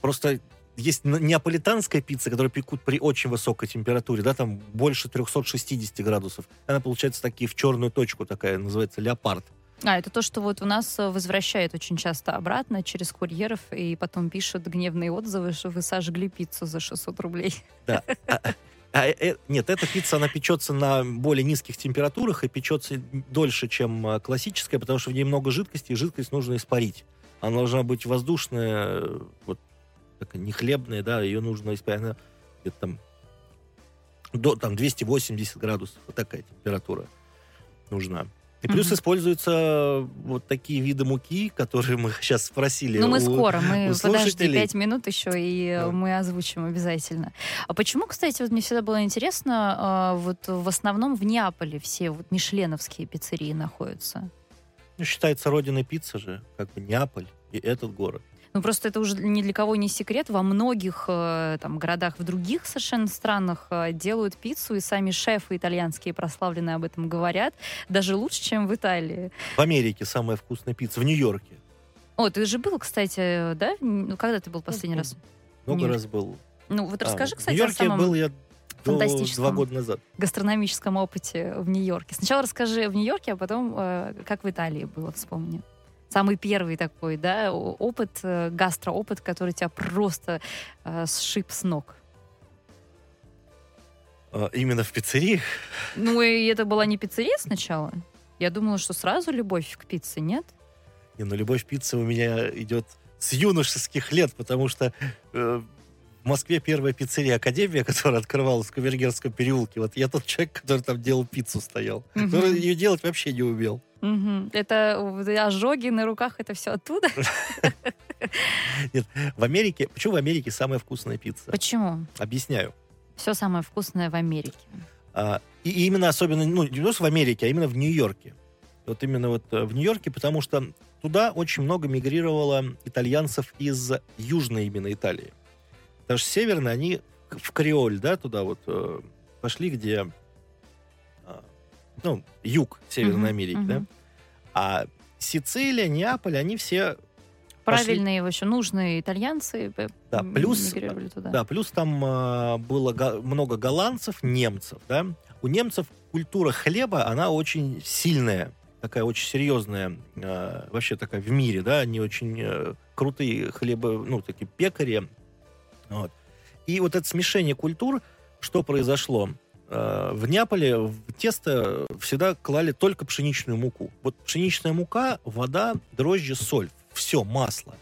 просто есть неаполитанская пицца, которую пекут при очень высокой температуре, да, там больше 360 градусов. Она получается такие в черную точку такая, называется леопард. А, это то, что вот у нас э, возвращают очень часто обратно через курьеров, и потом пишут гневные отзывы, что вы сожгли пиццу за 600 рублей. Да. А, а, а, э, нет, эта пицца, она печется на более низких температурах и печется дольше, чем э, классическая, потому что в ней много жидкости, и жидкость нужно испарить. Она должна быть воздушная, вот такая не хлебная, да, ее нужно испарить. Она где-то там до там 280 градусов, вот такая температура нужна. И плюс mm-hmm. используются вот такие виды муки, которые мы сейчас спросили. Ну, мы у, скоро, мы подожди пять минут еще, и да. мы озвучим обязательно. А почему, кстати, вот мне всегда было интересно, а, вот в основном в Неаполе все вот мишленовские пиццерии находятся? Ну, считается родиной пиццы же, как бы Неаполь и этот город. Ну, просто это уже ни для кого не секрет. Во многих э, там, городах в других совершенно странах э, делают пиццу, и сами шефы итальянские прославленные об этом говорят. Даже лучше, чем в Италии. В Америке самая вкусная пицца, в Нью-Йорке. О, ты же был, кстати, да? Ну, когда ты был последний ну, раз? Много раз был. Ну, вот а, расскажи, кстати, в Нью-Йорке о самом... был я два года назад. гастрономическом опыте в Нью-Йорке. Сначала расскажи в Нью-Йорке, а потом э, как в Италии было, вспомни самый первый такой, да, опыт, э, гастроопыт, который тебя просто э, сшиб с ног? А, именно в пиццерии? Ну, и это была не пиццерия сначала? Я думала, что сразу любовь к пицце, нет? Не, ну любовь к пицце у меня идет с юношеских лет, потому что э, в Москве первая пиццерия Академия, которая открывалась в Кавергерском переулке. Вот я тот человек, который там делал пиццу, стоял. Который ее делать вообще не умел. Угу. Это ожоги на руках, это все оттуда? Нет, в Америке... Почему в Америке самая вкусная пицца? Почему? Объясняю. Все самое вкусное в Америке. А, и, и именно особенно, ну, не просто в Америке, а именно в Нью-Йорке. Вот именно вот э, в Нью-Йорке, потому что туда очень много мигрировало итальянцев из южной именно Италии. Потому что северные, они в Креоль, да, туда вот э, пошли, где ну, юг Северной uh-huh, Америки, uh-huh. да. А Сицилия, Неаполь, они все правильные, пошли... еще нужные итальянцы да, плюс, туда. Да, плюс там э, было го- много голландцев, немцев, да. У немцев культура хлеба, она очень сильная, такая очень серьезная, э, вообще такая в мире, да, они очень э, крутые хлеба, ну, такие пекари, вот. И вот это смешение культур, что произошло? Э, в Неаполе в тесто всегда клали только пшеничную муку. Вот пшеничная мука, вода, дрожжи, соль. Все, масло.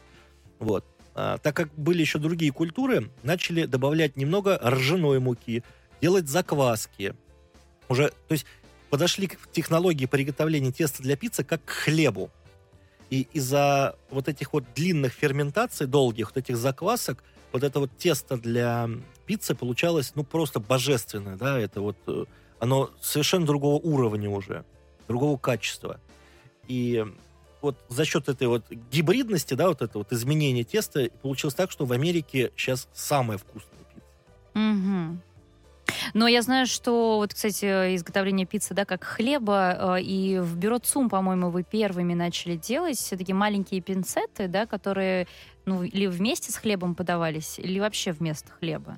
Вот. А, так как были еще другие культуры, начали добавлять немного ржаной муки, делать закваски. Уже, то есть подошли к технологии приготовления теста для пиццы как к хлебу. И из-за вот этих вот длинных ферментаций, долгих вот этих заквасок, вот это вот тесто для пиццы получалось, ну, просто божественное, да, это вот, э, оно совершенно другого уровня уже, другого качества. И вот за счет этой вот гибридности, да, вот это вот изменение теста, получилось так, что в Америке сейчас самая вкусная пицца. Мгм. Но я знаю, что вот, кстати, изготовление пиццы, да, как хлеба, э, и в бюро ЦУМ, по-моему, вы первыми начали делать такие маленькие пинцеты, да, которые, ну, или вместе с хлебом подавались, или вообще вместо хлеба.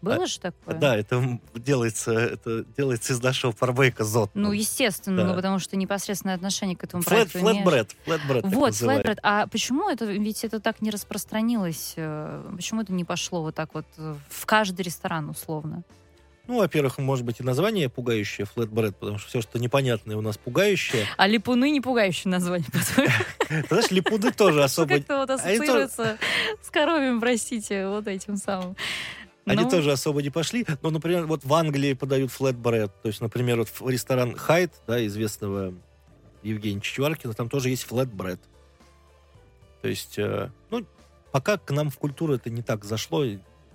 Было А, же такое? Да, это делается, это делается из нашего parbake а ЗОТ. Ну, естественно, Да. ну, потому что непосредственное отношение к этому Flat, проекту flatbread, flatbread Вот, флэтбред. А почему это, ведь это так не распространилось? э, Почему это не пошло вот так вот э, в каждый ресторан условно? Ну, во-первых, может быть и название пугающее, flatbread, потому что все, что непонятное у нас пугающее. А липуны не пугающее название, знаешь, липуды тоже особо... Как-то вот Они ассоциируется с коровьим, простите, вот этим самым. Они Ну, тоже особо не пошли. Но, например, вот в Англии подают flatbread. То есть, например, вот в ресторан Hide, да, известного Евгения Чичваркина, там тоже есть flatbread. То есть, э, ну, пока к нам в культуру это не так зашло.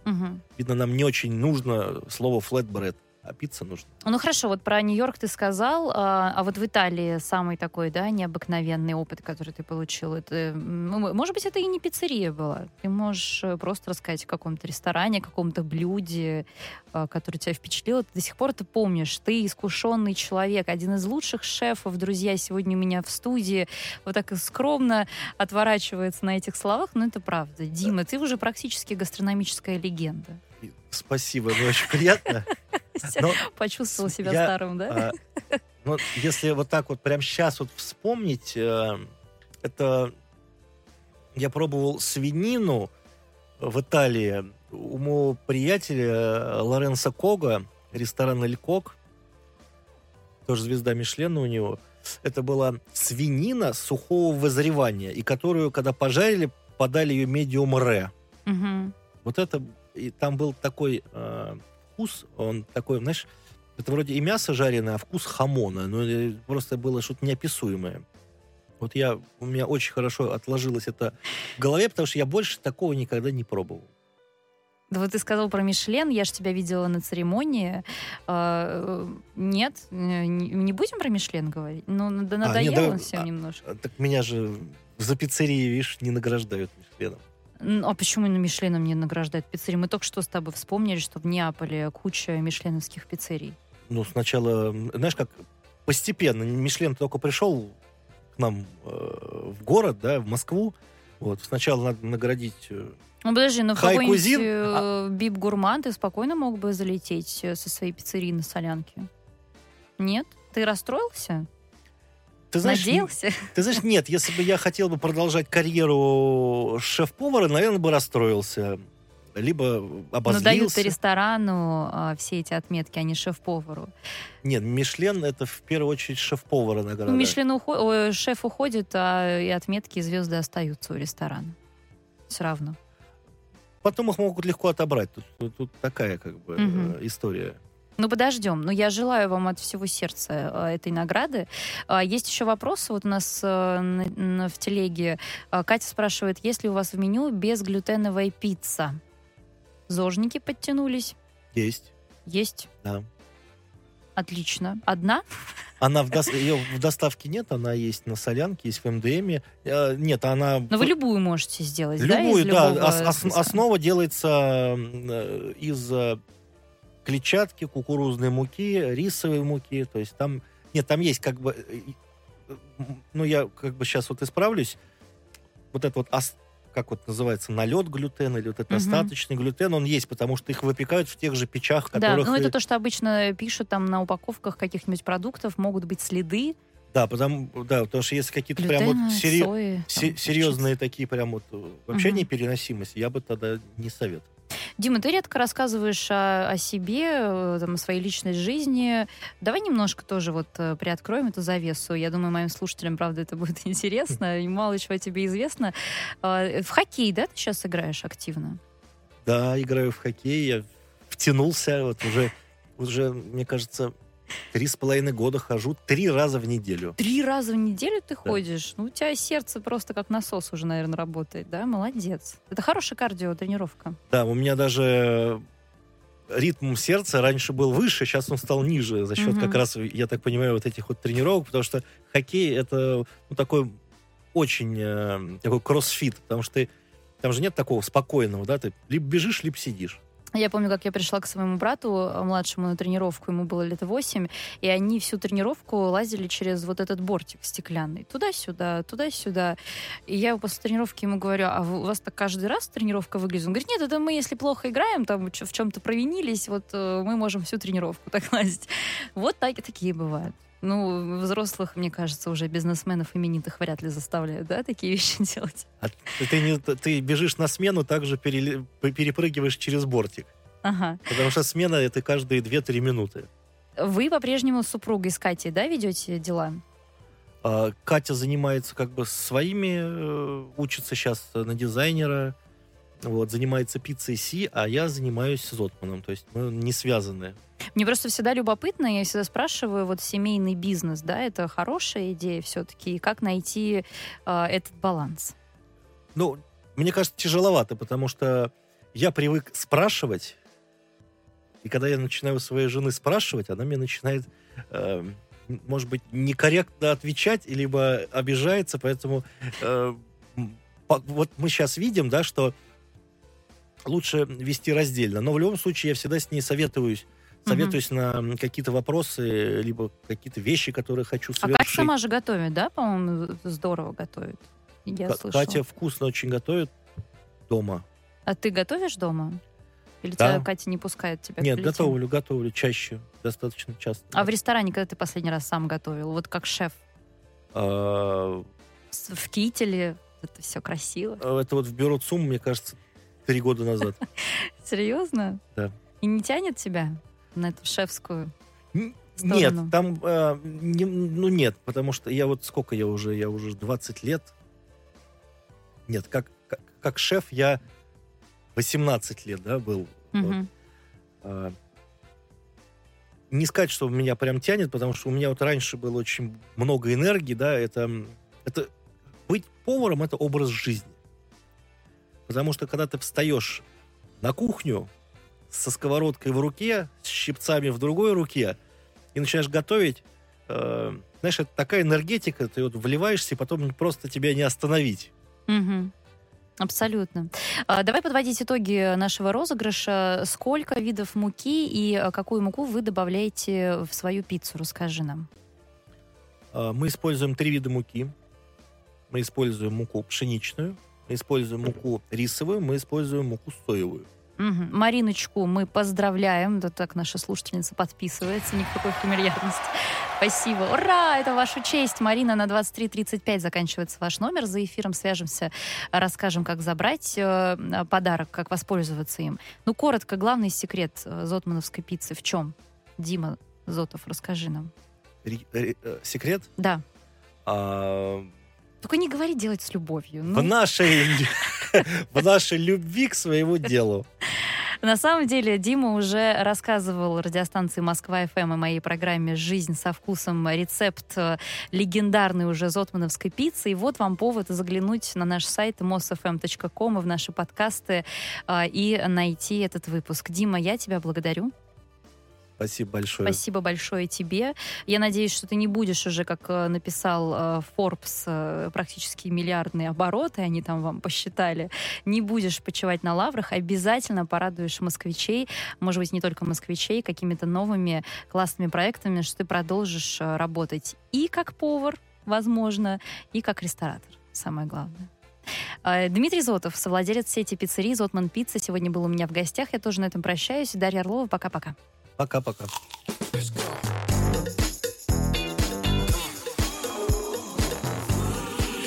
мгм. Видно, нам не очень нужно слово flatbread, а пицца нужна. Ну хорошо, вот про Нью-Йорк ты сказал, а, а вот в Италии самый такой, да, необыкновенный опыт, который ты получил, это, может быть, это и не пиццерия была. Ты можешь э, просто рассказать о каком-то ресторане, о каком-то блюде, а, который тебя впечатлил. Ты до сих пор это помнишь. Ты искушенный человек, один из лучших шефов. Друзья, сегодня у меня в студии вот так скромно отворачивается на этих словах, но это правда. Дима, ты уже практически гастрономическая легенда. Спасибо, мне очень приятно. Почувствовал себя старым, да? Ну, если вот так вот прямо сейчас вот вспомнить, э, это я пробовал свинину в Италии у моего приятеля э, Лоренса Кога, ресторан Эль Кок, тоже звезда Мишлена у него. Это была свинина сухого вызревания, и которую, когда пожарили, подали ее медиум ре. Мгм. Вот это, и там был такой э, вкус, он такой, знаешь, это вроде и мясо жареное, а вкус хамона. Ну, просто было что-то неописуемое. Вот я, у меня очень хорошо отложилось это в голове, потому что я больше такого никогда не пробовал. Да вот ты сказал про Мишлен, я же тебя видела на церемонии. А, э, нет, не будем про Мишлен говорить? Ну, да не, надоел давай- он всем а- немножко. А, Так меня же за пиццерии, видишь, не награждают Мишленом. А почему на Мишленом не награждают пиццерии? Мы только что с тобой вспомнили, что в Неаполе куча мишленовских пиццерий. Ну, сначала, знаешь, как постепенно. Мишлен только пришел к нам э, в город, да, в Москву. Вот, сначала надо наградить э, Ну, подожди, ну какой-нибудь э, Бип Гурман ты спокойно мог бы залететь э, со своей пиццерии на солянке? Нет? Ты расстроился? Ты знаешь, Надеялся? Ты знаешь, нет, если бы я хотел бы продолжать карьеру шеф-повара, наверное, бы расстроился. Либо Ну, дают обозлился. ресторану а, все эти отметки, а не шеф-повару. Нет, Мишлен это в первую очередь шеф-повара награда. Ну, Мишлен ухо- ой, шеф уходит, а и отметки и звезды остаются у ресторана. Все равно. Потом их могут легко отобрать. Тут, тут- такая как бы э, история. Ну, подождем. Но я желаю вам от всего сердца а, этой награды. А, Есть еще вопросы. Вот у нас а, на- на- в телеге а, Катя спрашивает, есть ли у вас в меню безглютеновая пицца? Зожники подтянулись? Есть. Есть. Да. Отлично. Одна? Она в, дос- ее в доставке нет, она есть на солянке, есть в МДМе. Э, Нет, она... Но вы любую можете сделать, Любую, да? да. ос- ос- основа делается э, из э, клетчатки, кукурузной муки, рисовой муки. То есть там... Нет, там есть как бы... э, э, Ну, я как бы сейчас вот исправлюсь. Вот это вот... как вот называется, налет глютена или вот этот Мгм. остаточный глютен, он есть, потому что их выпекают в тех же печах, Да, которых... ну и- это то, что обычно пишут там на упаковках каких-нибудь продуктов, могут быть следы Да, потому, да, потому что если какие-то прям вот сери- сои. там, серьезные такие прям вот э, вообще Мгм. непереносимость, я бы тогда не советовал. Дима, ты редко рассказываешь о, о себе, э, там, о своей личной жизни. Давай немножко тоже вот э, приоткроем эту завесу. Я думаю, моим слушателям, правда, это будет интересно. И мало чего тебе известно. А, В хоккей, да, ты сейчас играешь активно? Да, играю в хоккей, я втянулся, вот уже, уже, мне кажется, три с половиной года хожу три раза в неделю. Три раза в неделю ты ходишь? Ну, у тебя сердце просто как насос уже, наверное, работает, да? Молодец. Это хорошая кардио-тренировка. Да, у меня даже ритм сердца раньше был выше, сейчас он стал ниже за счет Мгм. как раз, я так понимаю, вот этих вот тренировок, потому что хоккей это ну, такой очень э, такой кроссфит, потому что ты, там же нет такого спокойного, да, ты либо бежишь, либо сидишь. Я помню, как я пришла к своему брату э, младшему на тренировку, ему было лет 8, и они всю тренировку лазили через вот этот бортик стеклянный. Туда-сюда, туда-сюда. И я после тренировки ему говорю, а у вас так каждый раз тренировка выглядит? Он говорит, нет, это мы, если плохо играем, там в чем-то провинились, вот э, мы можем всю тренировку так лазить. Вот так, такие бывают. Ну, взрослых, мне кажется, уже бизнесменов именитых вряд ли заставляют, да, такие вещи делать. А ты, не- ты бежишь на смену, также переле- перепрыгиваешь через бортик. Ага. Потому что смена это каждые 2-3 минуты. Вы по-прежнему с супругой с Катей, да, ведете дела? А Катя занимается как бы своими, э, учится сейчас на дизайнера, вот, занимается пиццей Си, а я занимаюсь Зотманом, то есть мы не связаны. Мне просто всегда любопытно, я всегда спрашиваю, вот семейный бизнес, да, это хорошая идея все-таки, и как найти э, этот баланс? Ну, мне кажется, тяжеловато, потому что я привык спрашивать, и когда я начинаю у своей жены спрашивать, она мне начинает, э, может быть, некорректно отвечать, либо обижается, поэтому э, вот мы сейчас видим, да, что лучше вести раздельно, но в любом случае я всегда с ней советуюсь, советуюсь на какие-то вопросы, либо какие-то вещи, которые хочу А совершить. Катя сама же готовит, да, по-моему, здорово готовит. Я Ка- слышала. Катя вкусно очень готовит дома. А ты готовишь дома? Или Да. тебя Катя не пускает тебя к Нет, готовлю, готовлю чаще, достаточно часто. А в ресторане, когда ты последний раз сам готовил, вот как шеф, А, в кителе, это все красиво. Это вот в бюро ЦУМ, мне кажется, три года назад. Серьезно? Да. И не тянет тебя на эту шефскую? Сторону. Нет, там, э, не- ну нет, потому что я вот сколько я уже, я уже 20 лет. Нет, как, как, как шеф я 18 лет, да, был. Вот. Мгм. А, Не сказать, что меня прям тянет, потому что у меня вот раньше было очень много энергии, да, это, это быть поваром это образ жизни. Потому что когда ты встаешь на кухню со сковородкой в руке, с щипцами в другой руке, и начинаешь готовить, э, знаешь, это такая энергетика, ты вот вливаешься, и потом просто тебя не остановить. Мгм. Абсолютно. А, Давай подводить итоги нашего розыгрыша. Сколько видов муки и а, какую муку вы добавляете в свою пиццу? Расскажи нам. А, Мы используем три вида муки. Мы используем муку пшеничную, мы используем муку рисовую, мы используем муку соевую. Мгм. Мариночку мы поздравляем. Да так наша слушательница подписывается. Никакой фамильярности. Спасибо. Ура! Это ваша честь. Марина, на 23.35 заканчивается ваш номер. За эфиром свяжемся, расскажем, как забрать э, подарок, как воспользоваться им. Ну, коротко, главный секрет э, зотмановской пиццы в чем? Дима Зотов, расскажи нам. Ри- ри- э, Секрет? Да. А, Только не говори делать с любовью. В Ну, нашей лю- в нашей любви к своему делу. На самом деле Дима уже рассказывал радиостанции Москва ФМ и моей программе «Жизнь со вкусом» рецепт э, легендарной уже зотмановской пиццы. И вот вам повод заглянуть на наш сайт mosfm.com и в наши подкасты э, и найти этот выпуск. Дима, я тебя благодарю. Спасибо большое. Спасибо большое тебе. Я надеюсь, что ты не будешь уже, как э, написал э, Forbes, э, практически миллиардные обороты, они там вам посчитали, не будешь почивать на лаврах, обязательно порадуешь москвичей, может быть, не только москвичей, какими-то новыми классными проектами, что ты продолжишь работать и как повар, возможно, и как ресторатор, самое главное. Дмитрий Зотов, совладелец сети пиццерий «Зотман Пицца», сегодня был у меня в гостях. Я тоже на этом прощаюсь. Дарья Орлова, пока-пока. Пока-пока.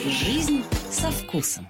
Жизнь со вкусом.